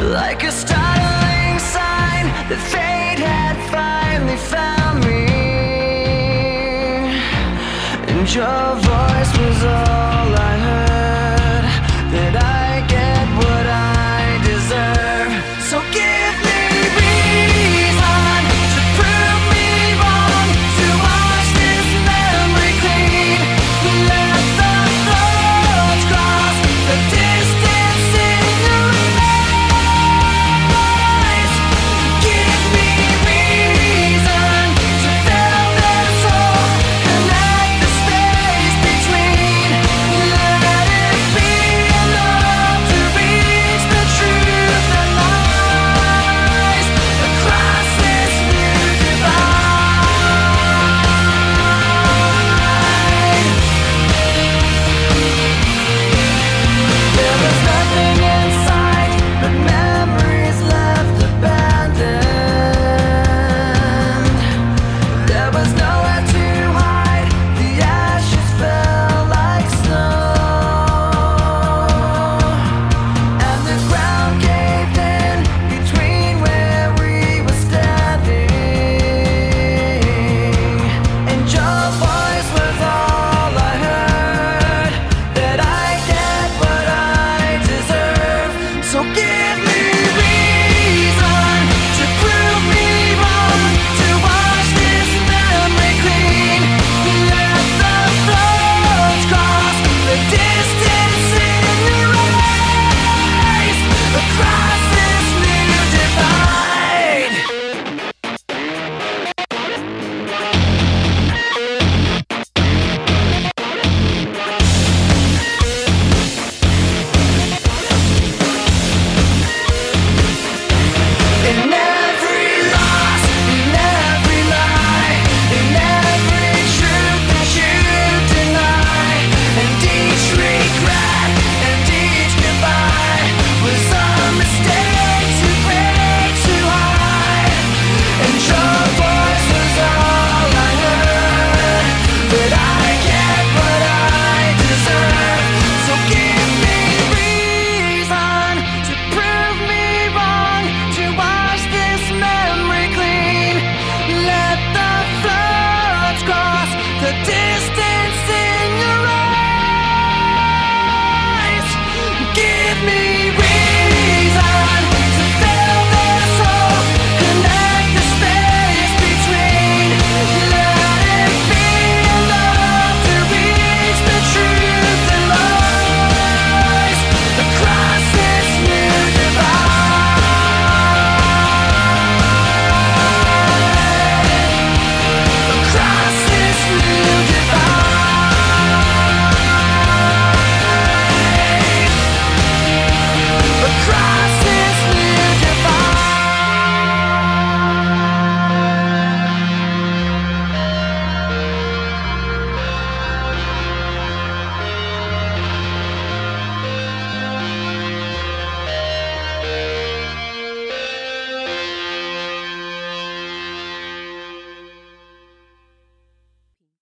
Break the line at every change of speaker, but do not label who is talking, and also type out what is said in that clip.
Like a startling sign that fate had finally found me. And your voice was all